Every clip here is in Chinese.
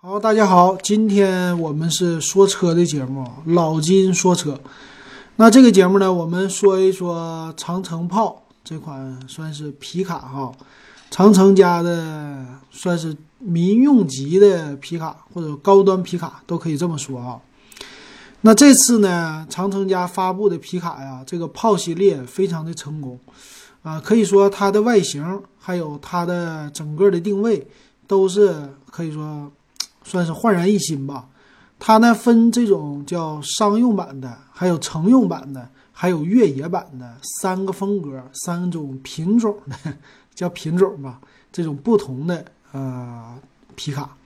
好，大家好，今天我们是说车的节目，老金说车。那这个节目呢，我们说一说长城炮这款算是皮卡哈，长城家的算是民用级的皮卡或者高端皮卡都可以这么说啊。那这次呢，长城家发布的皮卡呀，这个炮系列非常的成功啊，可以说它的外形还有它的整个的定位都是可以说。算是焕然一新吧。它呢分这种叫商用版的，还有乘用版的，还有越野版的三个风格、三种品种的，叫品种吧。这种不同的呃皮卡，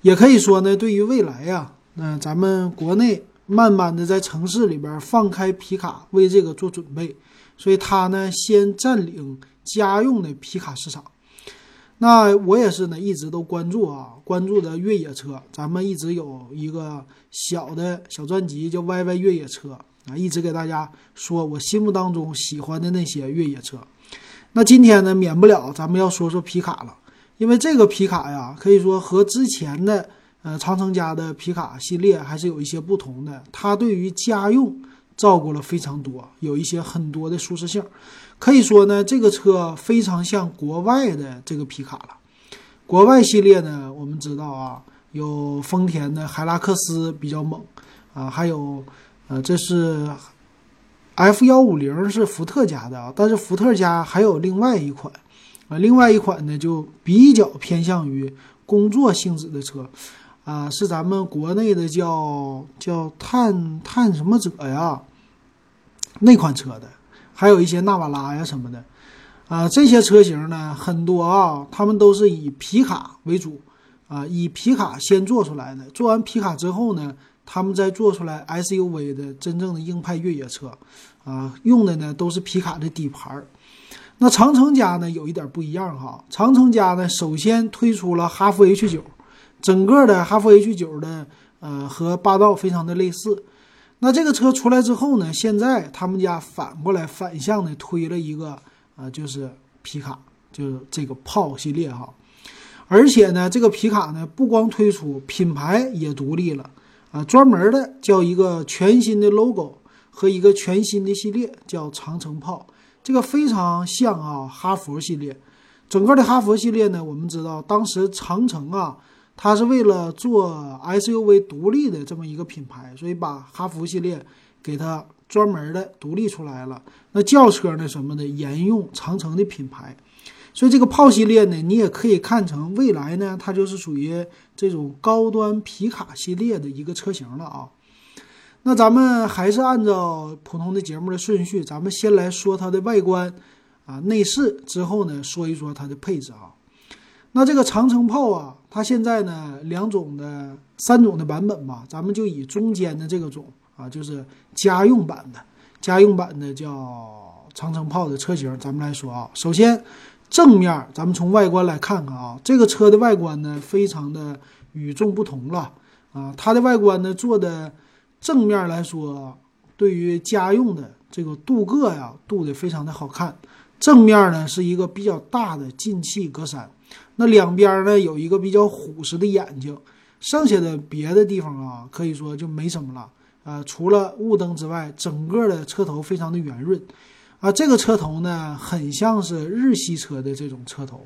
也可以说呢，对于未来呀，那咱们国内慢慢的在城市里边放开皮卡，为这个做准备。所以它呢先占领家用的皮卡市场。那我也是呢，一直都关注啊，关注的越野车。咱们一直有一个小的小专辑叫《YY 越野车》啊，一直给大家说我心目当中喜欢的那些越野车。那今天呢，免不了咱们要说说皮卡了，因为这个皮卡呀，可以说和之前的呃长城家的皮卡系列还是有一些不同的。它对于家用照顾了非常多，有一些很多的舒适性。可以说呢，这个车非常像国外的这个皮卡了。国外系列呢，我们知道啊，有丰田的海拉克斯比较猛啊，还有呃，这是 F 幺五零是福特家的啊，但是福特家还有另外一款啊，另外一款呢就比较偏向于工作性质的车啊，是咱们国内的叫叫探探什么者呀那款车的。还有一些纳瓦拉呀什么的，啊，这些车型呢很多啊，他们都是以皮卡为主，啊，以皮卡先做出来的。做完皮卡之后呢，他们再做出来 SUV 的真正的硬派越野车，啊，用的呢都是皮卡的底盘。那长城家呢有一点不一样哈，长城家呢首先推出了哈弗 H 九，整个的哈弗 H 九的呃和霸道非常的类似。那这个车出来之后呢？现在他们家反过来反向的推了一个啊，就是皮卡，就是这个炮系列哈。而且呢，这个皮卡呢不光推出品牌也独立了啊，专门的叫一个全新的 logo 和一个全新的系列叫长城炮。这个非常像啊哈佛系列。整个的哈佛系列呢，我们知道当时长城啊。它是为了做 SUV 独立的这么一个品牌，所以把哈弗系列给它专门的独立出来了。那轿车呢什么的沿用长城的品牌，所以这个炮系列呢，你也可以看成未来呢，它就是属于这种高端皮卡系列的一个车型了啊。那咱们还是按照普通的节目的顺序，咱们先来说它的外观啊内饰，之后呢说一说它的配置啊。那这个长城炮啊，它现在呢两种的三种的版本吧，咱们就以中间的这个种啊，就是家用版的，家用版的叫长城炮的车型，咱们来说啊。首先正面，咱们从外观来看看啊，这个车的外观呢非常的与众不同了啊，它的外观呢做的正面来说，对于家用的这个镀铬呀镀的非常的好看，正面呢是一个比较大的进气格栅。那两边呢有一个比较虎视的眼睛，剩下的别的地方啊，可以说就没什么了。呃，除了雾灯之外，整个的车头非常的圆润，啊，这个车头呢很像是日系车的这种车头，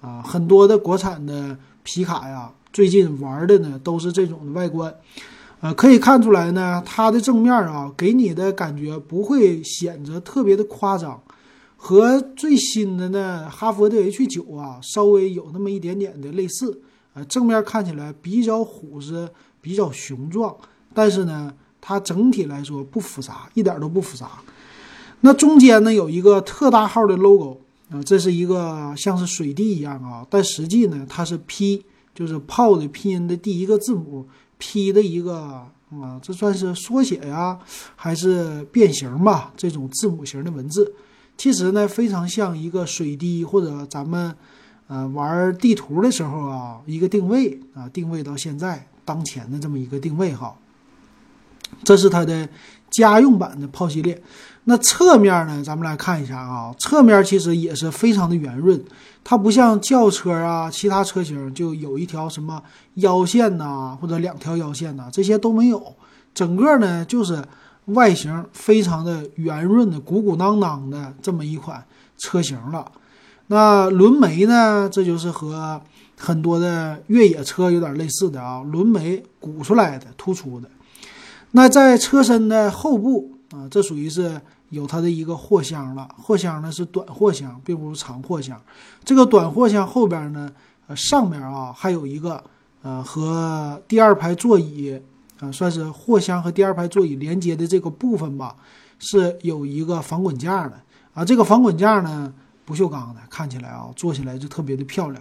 啊，很多的国产的皮卡呀，最近玩的呢都是这种的外观，呃，可以看出来呢，它的正面啊给你的感觉不会显得特别的夸张。和最新的呢，哈佛的 H 九啊，稍微有那么一点点的类似啊，正面看起来比较虎实，比较雄壮，但是呢，它整体来说不复杂，一点都不复杂。那中间呢有一个特大号的 logo 啊，这是一个像是水滴一样啊，但实际呢它是 P，就是炮的拼音的第一个字母 P 的一个啊，这算是缩写呀，还是变形吧？这种字母型的文字。其实呢，非常像一个水滴，或者咱们，呃，玩地图的时候啊，一个定位啊，定位到现在当前的这么一个定位哈。这是它的家用版的炮系列。那侧面呢，咱们来看一下啊，侧面其实也是非常的圆润，它不像轿车啊，其他车型就有一条什么腰线呐，或者两条腰线呐，这些都没有，整个呢就是外形非常的圆润的、鼓鼓囊囊的这么一款车型了。那轮眉呢，这就是和很多的越野车有点类似的啊，轮眉鼓出来的、突出的。那在车身的后部啊，这属于是有它的一个货箱了。货箱呢是短货箱，并不是长货箱。这个短货箱后边呢，呃，上面啊还有一个呃和第二排座椅啊，算是货箱和第二排座椅连接的这个部分吧，是有一个防滚架的啊。这个防滚架呢，不锈钢的，看起来啊，坐起来就特别的漂亮。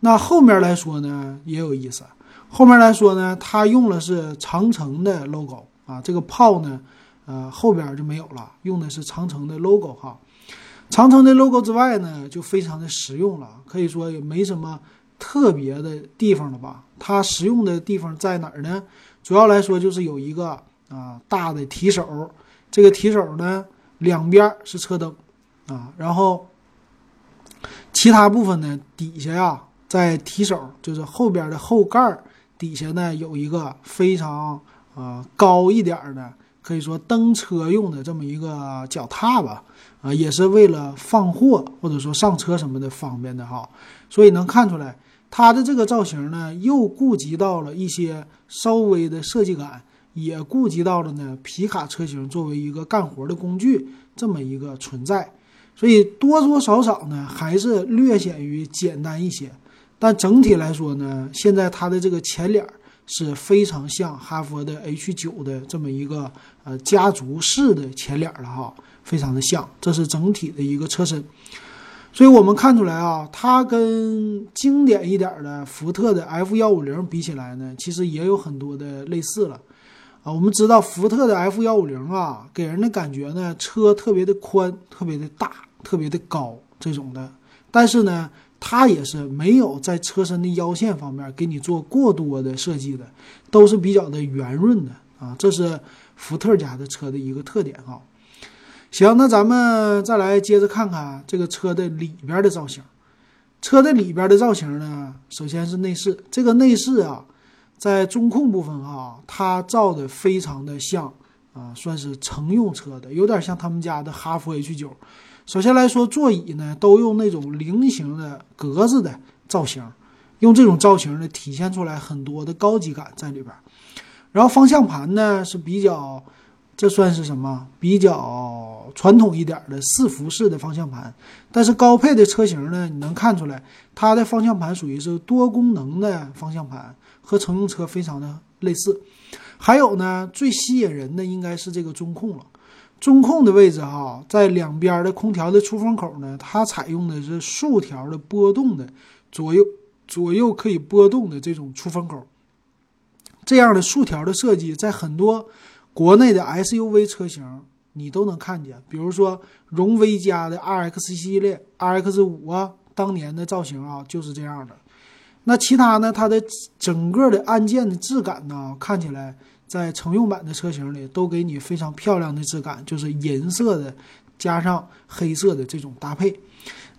那后面来说呢，也有意思。后面来说呢，它用的是长城的 logo 啊，这个炮呢，呃，后边就没有了，用的是长城的 logo 哈。长城的 logo 之外呢，就非常的实用了，可以说也没什么特别的地方了吧。它实用的地方在哪儿呢？主要来说就是有一个啊大的提手，这个提手呢两边是车灯啊，然后其他部分呢底下呀。在提手，就是后边的后盖底下呢，有一个非常啊高一点的，可以说登车用的这么一个脚踏吧，啊，也是为了放货或者说上车什么的方便的哈。所以能看出来，它的这个造型呢，又顾及到了一些稍微的设计感，也顾及到了呢皮卡车型作为一个干活的工具这么一个存在。所以多多少少呢，还是略显于简单一些。但整体来说呢，现在它的这个前脸是非常像哈佛的 H 九的这么一个呃家族式的前脸了哈，非常的像。这是整体的一个车身，所以我们看出来啊，它跟经典一点的福特的 F 幺五零比起来呢，其实也有很多的类似了啊。我们知道福特的 F 幺五零啊，给人的感觉呢，车特别的宽、特别的大、特别的高这种的，但是呢。它也是没有在车身的腰线方面给你做过多的设计的，都是比较的圆润的啊，这是福特家的车的一个特点哈。行，那咱们再来接着看看这个车的里边的造型。车的里边的造型呢，首先是内饰，这个内饰啊，在中控部分啊，它造的非常的像啊，算是乘用车的，有点像他们家的哈弗 H 九。首先来说，座椅呢都用那种菱形的格子的造型，用这种造型呢体现出来很多的高级感在里边。然后方向盘呢是比较，这算是什么？比较传统一点的四辐式的方向盘。但是高配的车型呢，你能看出来它的方向盘属于是多功能的方向盘，和乘用车非常的类似。还有呢，最吸引人的应该是这个中控了。中控的位置哈，在两边的空调的出风口呢，它采用的是竖条的波动的，左右左右可以波动的这种出风口。这样的竖条的设计，在很多国内的 SUV 车型你都能看见，比如说荣威家的 RX 系列、RX 五啊，当年的造型啊就是这样的。那其他呢，它的整个的按键的质感呢，看起来。在乘用版的车型里，都给你非常漂亮的质感，就是银色的加上黑色的这种搭配。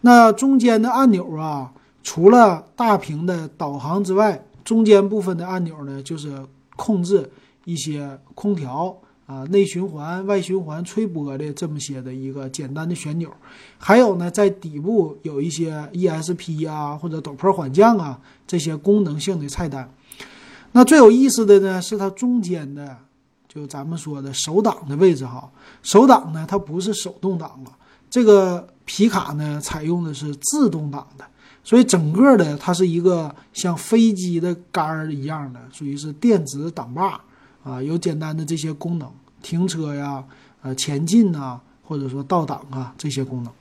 那中间的按钮啊，除了大屏的导航之外，中间部分的按钮呢，就是控制一些空调啊、内循环、外循环、吹波的这么些的一个简单的旋钮。还有呢，在底部有一些 ESP 啊或者陡坡缓降啊这些功能性的菜单。那最有意思的呢，是它中间的，就咱们说的手挡的位置哈。手挡呢，它不是手动挡了，这个皮卡呢采用的是自动挡的，所以整个的它是一个像飞机的杆儿一样的，属于是电子挡把啊，有简单的这些功能，停车呀、呃前进呐，或者说倒挡啊这些功能。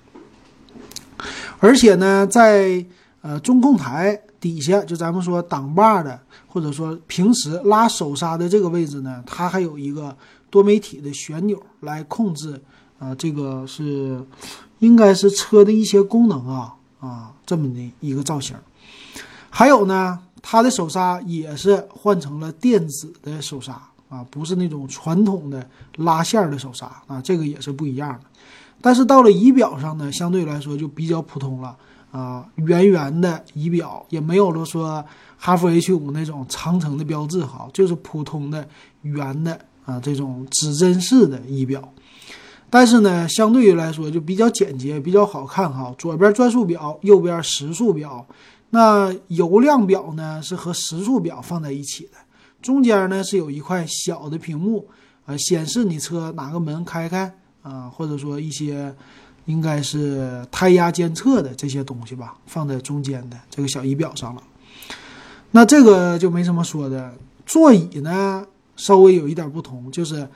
而且呢，在呃中控台底下，就咱们说挡把的。或者说平时拉手刹的这个位置呢，它还有一个多媒体的旋钮来控制，啊，这个是应该是车的一些功能啊啊这么的一个造型。还有呢，它的手刹也是换成了电子的手刹啊，不是那种传统的拉线的手刹啊，这个也是不一样的。但是到了仪表上呢，相对来说就比较普通了啊，圆圆的仪表也没有了说哈弗 H 五那种长城的标志哈，就是普通的圆的啊这种指针式的仪表。但是呢，相对于来说就比较简洁，比较好看哈。左边转速表，右边时速表。那油量表呢是和时速表放在一起的，中间呢是有一块小的屏幕，啊，显示你车哪个门开开啊，或者说一些应该是胎压监测的这些东西吧，放在中间的这个小仪表上了。那这个就没什么说的。座椅呢稍微有一点不同，就是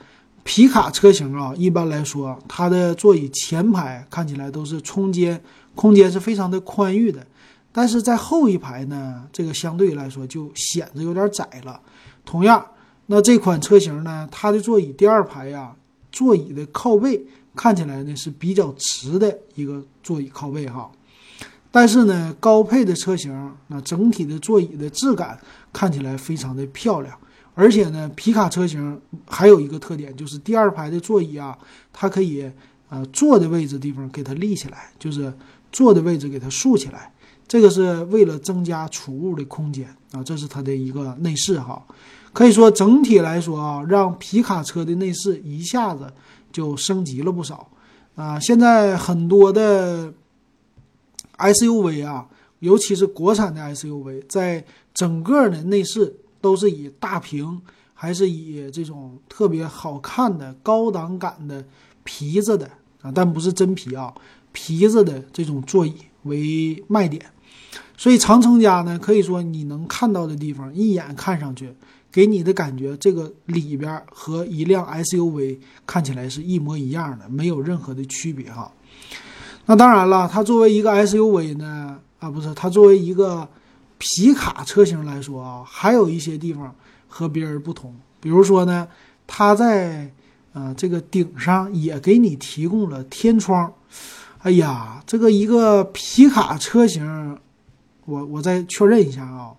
皮卡车型啊，一般来说它的座椅前排看起来都是空间空间是非常的宽裕的。但是在后一排呢，这个相对来说就显得有点窄了。同样，那这款车型呢，它的座椅第二排呀，座椅的靠背看起来呢是比较直的一个座椅靠背哈。但是呢，高配的车型那整体的座椅的质感看起来非常的漂亮。而且呢，皮卡车型还有一个特点就是第二排的座椅啊，它可以呃坐的位置地方给它立起来，就是坐的位置给它竖起来。这个是为了增加储物的空间啊，这是它的一个内饰哈。可以说整体来说啊，让皮卡车的内饰一下子就升级了不少啊。现在很多的 SUV 啊，尤其是国产的 SUV，在整个的内饰都是以大屏，还是以这种特别好看的高档感的皮子的啊，但不是真皮啊，皮子的这种座椅为卖点。所以长城家呢，可以说你能看到的地方，一眼看上去，给你的感觉，这个里边和一辆 SUV 看起来是一模一样的，没有任何的区别哈。那当然了，它作为一个 SUV 呢，啊不是，它作为一个皮卡车型来说啊，还有一些地方和别人不同。比如说呢，它在呃这个顶上也给你提供了天窗。哎呀，这个一个皮卡车型。我我再确认一下啊，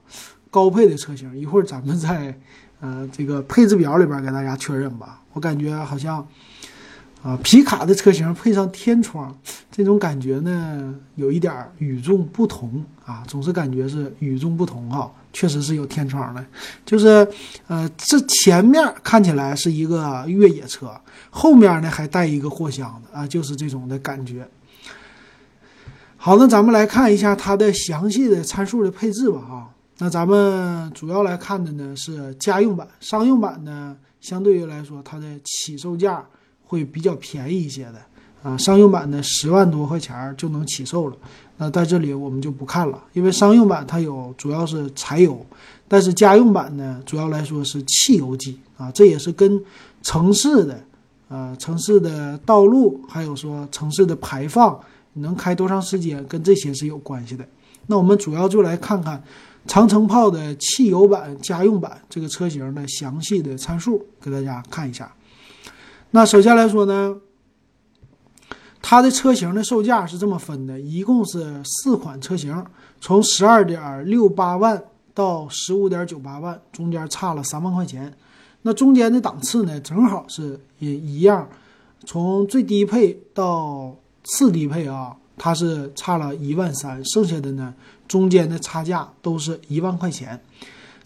高配的车型，一会儿咱们在呃这个配置表里边给大家确认吧。我感觉好像啊皮卡的车型配上天窗，这种感觉呢有一点与众不同啊，总是感觉是与众不同哈。确实是有天窗的，就是呃这前面看起来是一个越野车，后面呢还带一个货箱的啊，就是这种的感觉。好，那咱们来看一下它的详细的参数的配置吧，哈。那咱们主要来看的呢是家用版，商用版呢相对于来说它的起售价会比较便宜一些的啊。商用版呢十万多块钱就能起售了，那在这里我们就不看了，因为商用版它有主要是柴油，但是家用版呢主要来说是汽油机啊，这也是跟城市的呃城市的道路还有说城市的排放。能开多长时间，跟这些是有关系的。那我们主要就来看看长城炮的汽油版、家用版这个车型的详细的参数，给大家看一下。那首先来说呢，它的车型的售价是这么分的，一共是四款车型，从十二点六八万到十五点九八万，中间差了三万块钱。那中间的档次呢，正好是也一样，从最低配到。次低配啊，它是差了一万三，剩下的呢，中间的差价都是一万块钱。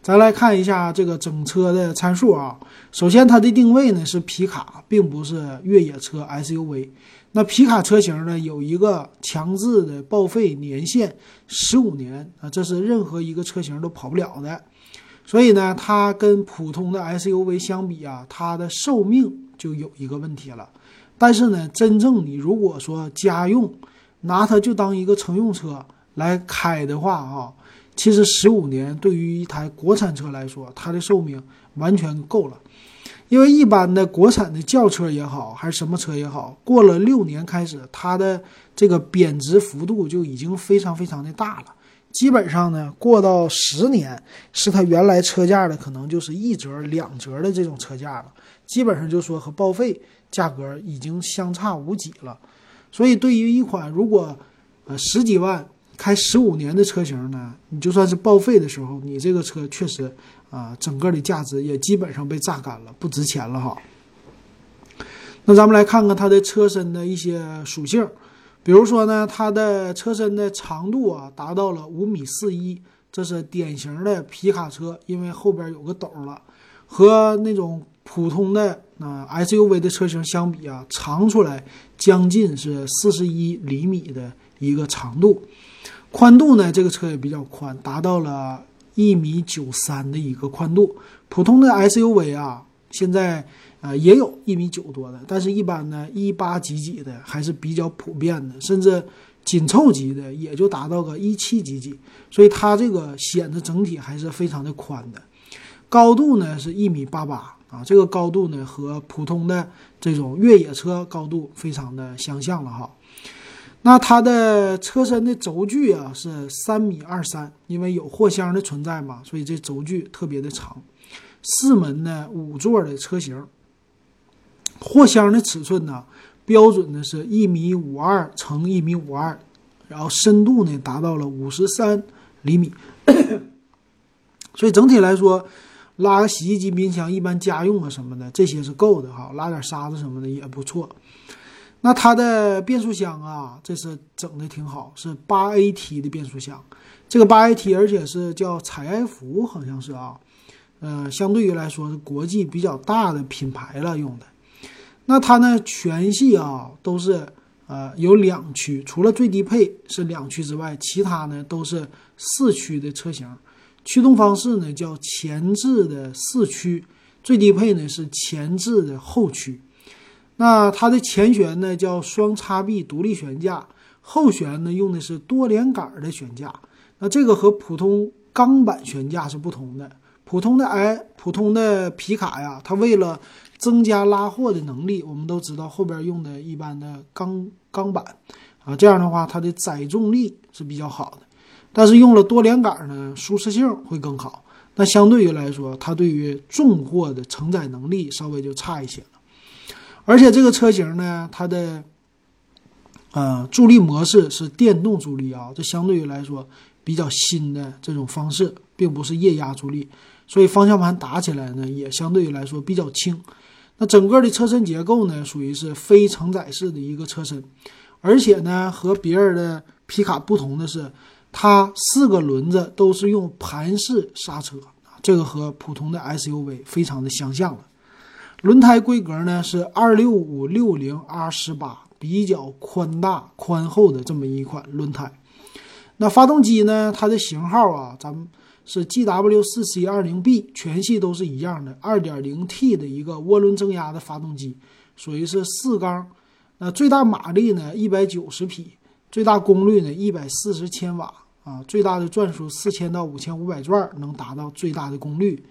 咱来看一下这个整车的参数啊。首先，它的定位呢是皮卡，并不是越野车 SUV。那皮卡车型呢有一个强制的报废年限十五年啊，这是任何一个车型都跑不了的。所以呢，它跟普通的 SUV 相比啊，它的寿命就有一个问题了。但是呢，真正你如果说家用，拿它就当一个乘用车来开的话，哈，其实十五年对于一台国产车来说，它的寿命完全够了。因为一般的国产的轿车也好，还是什么车也好，过了六年开始，它的这个贬值幅度就已经非常非常的大了。基本上呢，过到十年，是它原来车价的可能就是一折、两折的这种车价了。基本上就说和报废。价格已经相差无几了，所以对于一款如果呃十几万开十五年的车型呢，你就算是报废的时候，你这个车确实啊，整个的价值也基本上被榨干了，不值钱了哈。那咱们来看看它的车身的一些属性，比如说呢，它的车身的长度啊达到了五米四一，这是典型的皮卡车，因为后边有个斗了，和那种普通的啊 SUV 的车型相比啊，长出来将近是四十一厘米的一个长度，宽度呢，这个车也比较宽，达到了一米九三的一个宽度，普通的 SUV 啊，现在。啊，也有一米九多的，但是一般呢，一八几几的还是比较普遍的，甚至紧凑级的也就达到个一七几几，所以它这个显得整体还是非常的宽的。高度呢是一米八八啊，这个高度呢和普通的这种越野车高度非常的相像了哈。那它的车身的轴距啊是三米二三，因为有货箱的存在嘛，所以这轴距特别的长。四门呢五座的车型。货箱的尺寸呢，标准的是一米五二乘一米五二，然后深度呢达到了五十三厘米，所以整体来说，拉个洗衣机、冰箱，一般家用啊什么的，这些是够的哈，拉点沙子什么的也不错。那它的变速箱啊，这是整的挺好，是八 AT 的变速箱，这个八 AT 而且是叫采埃孚，好像是啊，呃，相对于来说是国际比较大的品牌了用的。那它呢，全系啊都是呃有两驱，除了最低配是两驱之外，其他呢都是四驱的车型。驱动方式呢叫前置的四驱，最低配呢是前置的后驱。那它的前悬呢叫双叉臂独立悬架，后悬呢用的是多连杆的悬架。那这个和普通钢板悬架是不同的。普通的哎，普通的皮卡呀，它为了增加拉货的能力，我们都知道后边用的一般的钢钢板啊，这样的话它的载重力是比较好的。但是用了多连杆呢，舒适性会更好。那相对于来说，它对于重货的承载能力稍微就差一些。而且这个车型呢，它的呃助力模式是电动助力啊，这相对于来说比较新的这种方式，并不是液压助力，所以方向盘打起来呢也相对于来说比较轻。那整个的车身结构呢，属于是非承载式的一个车身，而且呢，和别人的皮卡不同的是，它四个轮子都是用盘式刹车，这个和普通的 SUV 非常的相像了。轮胎规格呢是二六五六零 R 十八，比较宽大宽厚的这么一款轮胎。那发动机呢，它的型号啊，咱们。是 G W 四 C 二零 B，全系都是一样的，二点零 T 的一个涡轮增压的发动机，属于是四缸，那最大马力呢一百九十匹，最大功率呢一百四十千瓦啊，最大的转速四千到五千五百转能达到最大的功率，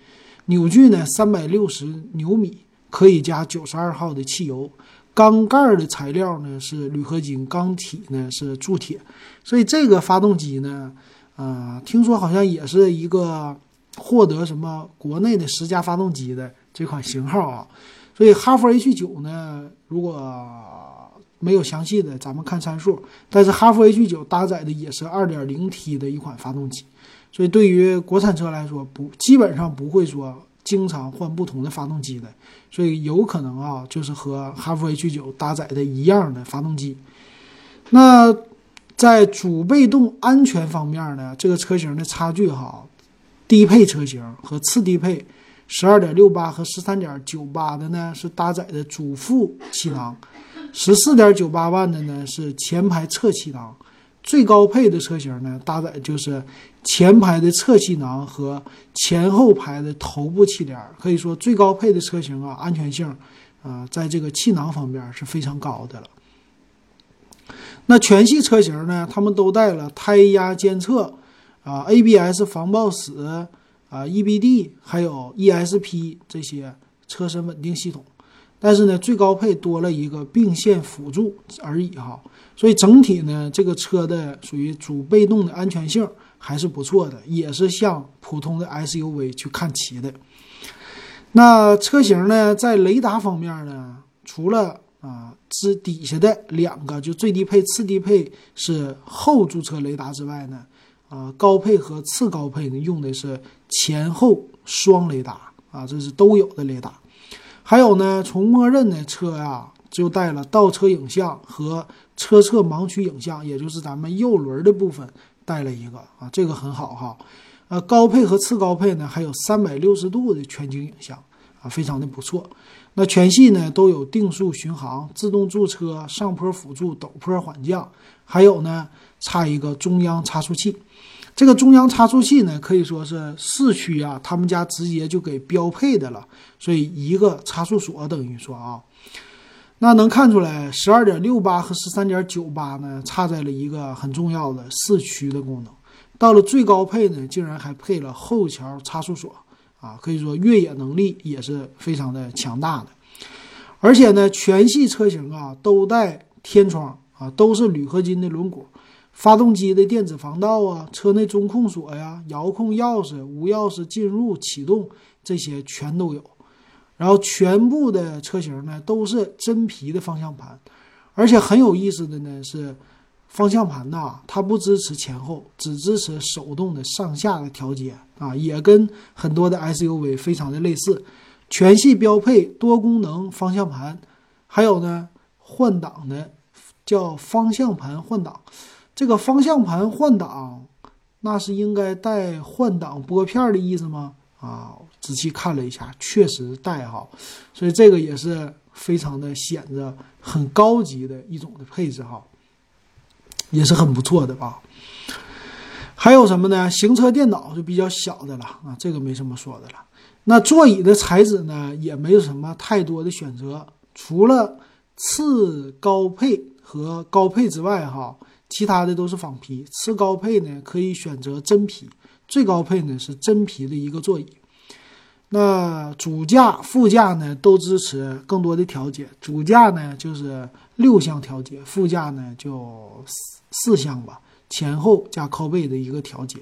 扭矩呢三百六十牛米，可以加九十二号的汽油，缸盖的材料呢是铝合金，缸体呢是铸铁，所以这个发动机呢。啊，听说好像也是一个获得什么国内的十佳发动机的这款型号啊，所以哈弗 H 九呢，如果没有详细的，咱们看参数。但是哈弗 H 九搭载的也是 2.0T 的一款发动机，所以对于国产车来说，不基本上不会说经常换不同的发动机的，所以有可能啊，就是和哈弗 H 九搭载的一样的发动机，那。在主被动安全方面呢，这个车型的差距哈，低配车型和次低配，十二点六八和十三点九八的呢是搭载的主副气囊，十四点九八万的呢是前排侧气囊，最高配的车型呢搭载就是前排的侧气囊和前后排的头部气帘，可以说最高配的车型啊，安全性啊，在这个气囊方面是非常高的了。那全系车型呢？他们都带了胎压监测，啊，ABS 防抱死，啊，EBD，还有 ESP 这些车身稳定系统。但是呢，最高配多了一个并线辅助而已哈。所以整体呢，这个车的属于主被动的安全性还是不错的，也是向普通的 SUV 去看齐的。那车型呢，在雷达方面呢，除了啊，之底下的两个就最低配、次低配是后驻车雷达之外呢，啊，高配和次高配呢用的是前后双雷达啊，这是都有的雷达。还有呢，从默认的车呀就带了倒车影像和车侧盲区影像，也就是咱们右轮的部分带了一个啊，这个很好哈。呃，高配和次高配呢还有三百六十度的全景影像啊，非常的不错。那全系呢都有定速巡航、自动驻车、上坡辅助、陡坡缓降，还有呢差一个中央差速器。这个中央差速器呢，可以说是四驱啊，他们家直接就给标配的了。所以一个差速锁等于说啊，那能看出来，十二点六八和十三点九八呢，差在了一个很重要的四驱的功能。到了最高配呢，竟然还配了后桥差速锁啊，可以说越野能力也是非常的强大的。而且呢，全系车型啊都带天窗啊，都是铝合金的轮毂。发动机的电子防盗啊，车内中控锁呀，遥控钥匙、无钥匙进入、启动这些全都有。然后全部的车型呢都是真皮的方向盘，而且很有意思的呢是，方向盘呐它不支持前后，只支持手动的上下的调节啊，也跟很多的 SUV 非常的类似。全系标配多功能方向盘，还有呢换挡的叫方向盘换挡。这个方向盘换挡，那是应该带换挡拨片的意思吗？啊，仔细看了一下，确实带哈，所以这个也是非常的显着很高级的一种的配置哈，也是很不错的吧。还有什么呢？行车电脑就比较小的了啊，这个没什么说的了。那座椅的材质呢，也没有什么太多的选择，除了次高配和高配之外哈。其他的都是仿皮，次高配呢可以选择真皮，最高配呢是真皮的一个座椅。那主驾、副驾呢都支持更多的调节，主驾呢就是六项调节，副驾呢就四四项吧，前后加靠背的一个调节。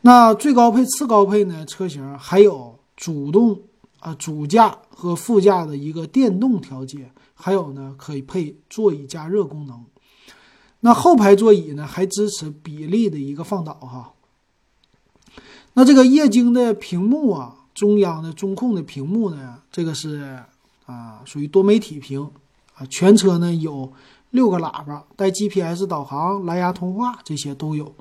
那最高配、次高配呢车型还有主动啊主驾和副驾的一个电动调节，还有呢可以配座椅加热功能。那后排座椅呢，还支持比例的一个放倒哈。那这个液晶的屏幕啊，中央的中控的屏幕呢，这个是啊，属于多媒体屏啊。全车呢有六个喇叭，带 GPS 导航、蓝牙通话这些都有。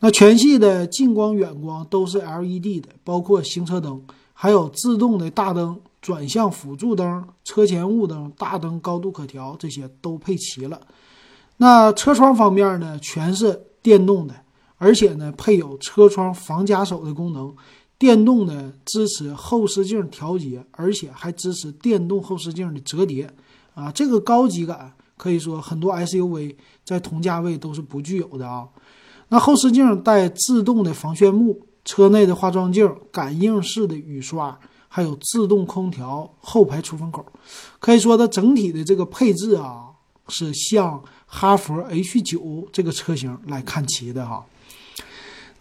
那全系的近光、远光都是 LED 的，包括行车灯，还有自动的大灯、转向辅助灯、车前雾灯、大灯高度可调，这些都配齐了。那车窗方面呢，全是电动的，而且呢配有车窗防夹手的功能，电动的支持后视镜调节，而且还支持电动后视镜的折叠，啊，这个高级感可以说很多 SUV 在同价位都是不具有的啊。那后视镜带自动的防眩目，车内的化妆镜、感应式的雨刷，还有自动空调、后排出风口，可以说它整体的这个配置啊是像。哈弗 H 九这个车型来看齐的哈，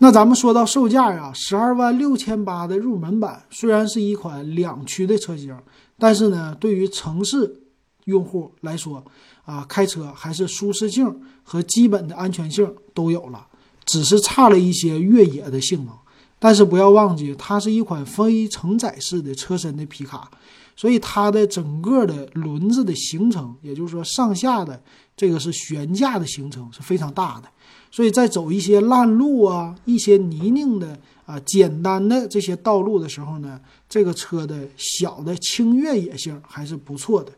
那咱们说到售价呀，十二万六千八的入门版虽然是一款两驱的车型，但是呢，对于城市用户来说啊，开车还是舒适性和基本的安全性都有了，只是差了一些越野的性能。但是不要忘记，它是一款非承载式的车身的皮卡。所以它的整个的轮子的行程，也就是说上下的这个是悬架的行程是非常大的，所以在走一些烂路啊、一些泥泞的啊、简单的这些道路的时候呢，这个车的小的轻越野性还是不错的。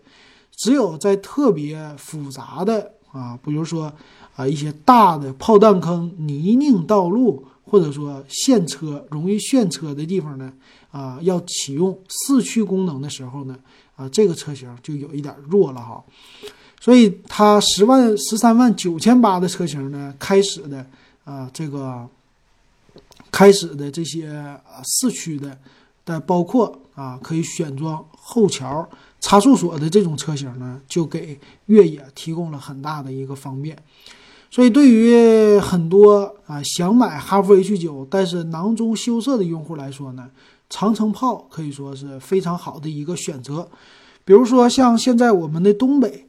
只有在特别复杂的啊，比如说啊一些大的炮弹坑、泥泞道路。或者说陷车容易陷车的地方呢，啊，要启用四驱功能的时候呢，啊，这个车型就有一点弱了哈。所以它十万十三万九千八的车型呢，开始的啊，这个开始的这些啊四驱的的，包括啊可以选装后桥差速锁的这种车型呢，就给越野提供了很大的一个方便。所以，对于很多啊想买哈弗 H 九，但是囊中羞涩的用户来说呢，长城炮可以说是非常好的一个选择。比如说像现在我们的东北，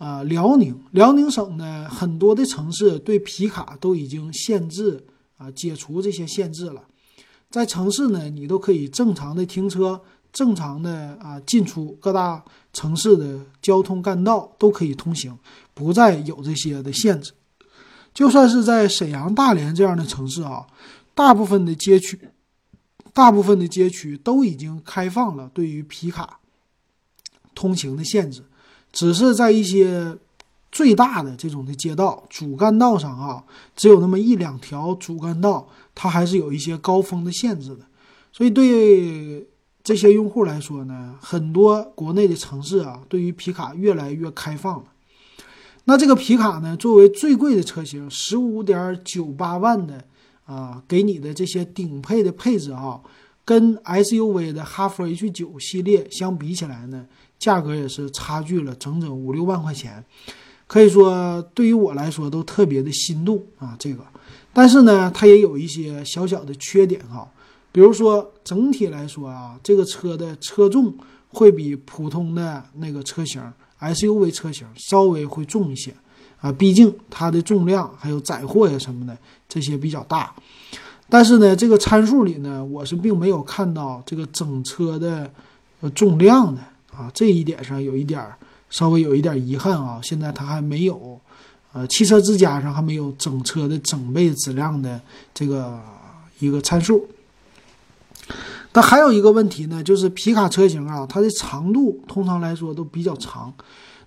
啊，辽宁，辽宁省呢，很多的城市对皮卡都已经限制啊，解除这些限制了。在城市呢，你都可以正常的停车，正常的啊进出各大城市的交通干道都可以通行，不再有这些的限制。就算是在沈阳、大连这样的城市啊，大部分的街区，大部分的街区都已经开放了对于皮卡通行的限制，只是在一些最大的这种的街道主干道上啊，只有那么一两条主干道，它还是有一些高峰的限制的。所以对这些用户来说呢，很多国内的城市啊，对于皮卡越来越开放了。那这个皮卡呢，作为最贵的车型，十五点九八万的啊，给你的这些顶配的配置啊，跟 SUV 的哈弗 H 九系列相比起来呢，价格也是差距了整整五六万块钱，可以说对于我来说都特别的心动啊。这个，但是呢，它也有一些小小的缺点哈，比如说整体来说啊，这个车的车重会比普通的那个车型。SUV 车型稍微会重一些啊，毕竟它的重量还有载货呀什么的这些比较大。但是呢，这个参数里呢，我是并没有看到这个整车的重量的啊，这一点上有一点稍微有一点遗憾啊。现在它还没有，呃，汽车之家上还没有整车的整备质量的这个一个参数。但还有一个问题呢，就是皮卡车型啊，它的长度通常来说都比较长。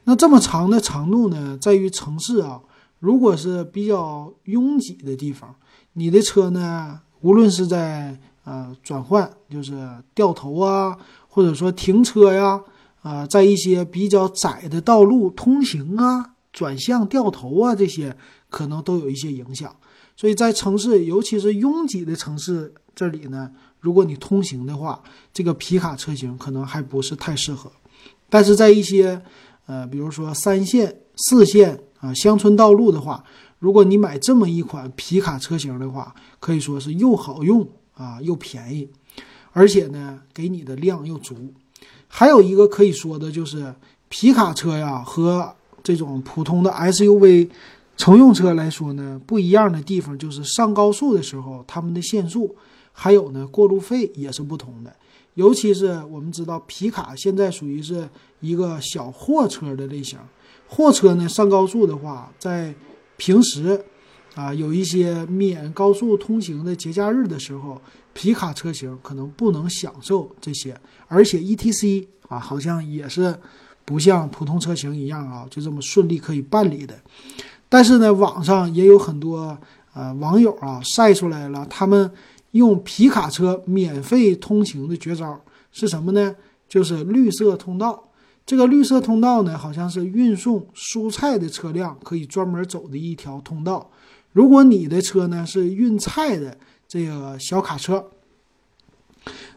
那这么长的长度呢，在于城市啊，如果是比较拥挤的地方，你的车呢，无论是在呃转换，就是掉头啊，或者说停车呀，啊，在一些比较窄的道路通行啊、转向、掉头啊这些，可能都有一些影响。所以在城市，尤其是拥挤的城市这里呢。如果你通行的话，这个皮卡车型可能还不是太适合。但是在一些，呃，比如说三线、四线啊乡村道路的话，如果你买这么一款皮卡车型的话，可以说是又好用啊又便宜，而且呢给你的量又足。还有一个可以说的就是皮卡车呀和这种普通的 SUV 乘用车来说呢不一样的地方就是上高速的时候它们的限速。还有呢，过路费也是不同的，尤其是我们知道皮卡现在属于是一个小货车的类型，货车呢上高速的话，在平时啊有一些免高速通行的节假日的时候，皮卡车型可能不能享受这些，而且 E T C 啊好像也是不像普通车型一样啊就这么顺利可以办理的，但是呢，网上也有很多呃网友啊晒出来了他们。用皮卡车免费通行的绝招是什么呢？就是绿色通道。这个绿色通道呢，好像是运送蔬菜的车辆可以专门走的一条通道。如果你的车呢是运菜的这个小卡车，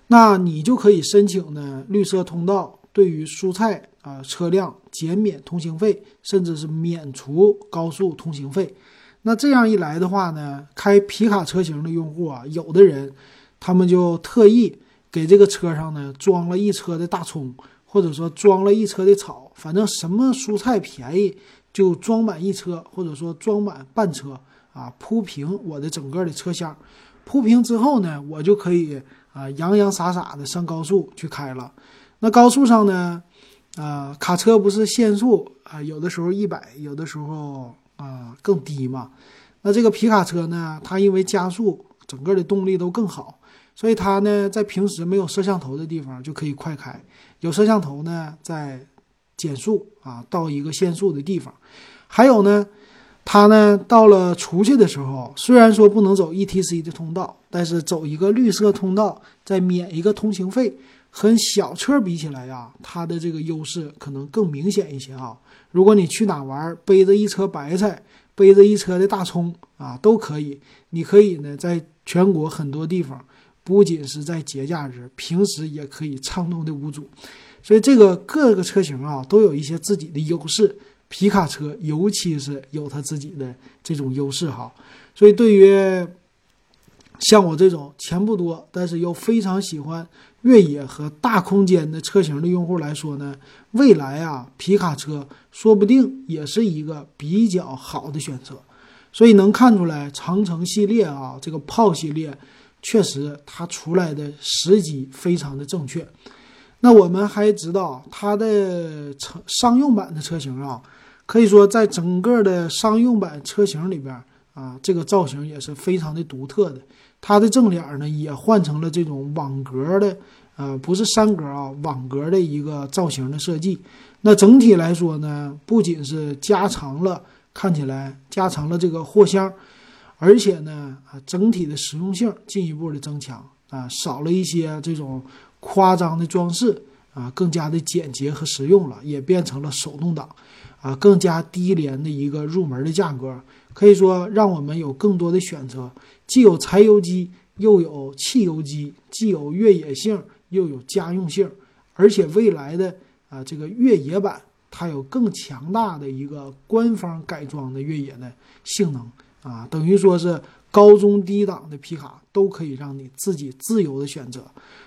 那你就可以申请呢绿色通道，对于蔬菜啊车辆减免通行费，甚至是免除高速通行费。那这样一来的话呢，开皮卡车型的用户啊，有的人他们就特意给这个车上呢装了一车的大葱，或者说装了一车的草，反正什么蔬菜便宜就装满一车，或者说装满半车啊，铺平我的整个的车厢。铺平之后呢，我就可以啊洋洋洒洒的上高速去开了。那高速上呢，啊卡车不是限速啊，有的时候一百，有的时候。啊，更低嘛？那这个皮卡车呢？它因为加速，整个的动力都更好，所以它呢，在平时没有摄像头的地方就可以快开；有摄像头呢，在减速啊，到一个限速的地方。还有呢，它呢，到了出去的时候，虽然说不能走 ETC 的通道，但是走一个绿色通道，再免一个通行费，和小车比起来呀，它的这个优势可能更明显一些啊。如果你去哪玩，背着一车白菜，背着一车的大葱啊，都可以。你可以呢，在全国很多地方，不仅是在节假日，平时也可以畅通的无阻。所以这个各个车型啊，都有一些自己的优势。皮卡车尤其是有它自己的这种优势哈。所以对于像我这种钱不多，但是又非常喜欢越野和大空间的车型的用户来说呢，未来啊，皮卡车说不定也是一个比较好的选择。所以能看出来，长城系列啊，这个炮系列确实它出来的时机非常的正确。那我们还知道它的乘商用版的车型啊，可以说在整个的商用版车型里边啊，这个造型也是非常的独特的。它的正脸呢也换成了这种网格的，呃，不是三格啊，网格的一个造型的设计。那整体来说呢，不仅是加长了，看起来加长了这个货箱，而且呢，啊，整体的实用性进一步的增强啊，少了一些这种夸张的装饰啊，更加的简洁和实用了，也变成了手动挡，啊，更加低廉的一个入门的价格。可以说，让我们有更多的选择，既有柴油机，又有汽油机，既有越野性，又有家用性，而且未来的啊，这个越野版它有更强大的一个官方改装的越野的性能啊，等于说是高中低档的皮卡都可以让你自己自由的选择，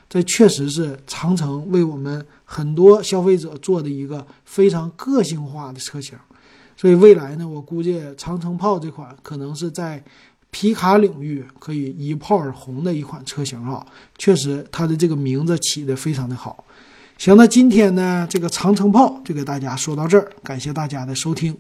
这确实是长城为我们很多消费者做的一个非常个性化的车型。所以未来呢，我估计长城炮这款可能是在皮卡领域可以一炮而红的一款车型啊，确实它的这个名字起的非常的好。行，那今天呢，这个长城炮就给大家说到这儿，感谢大家的收听。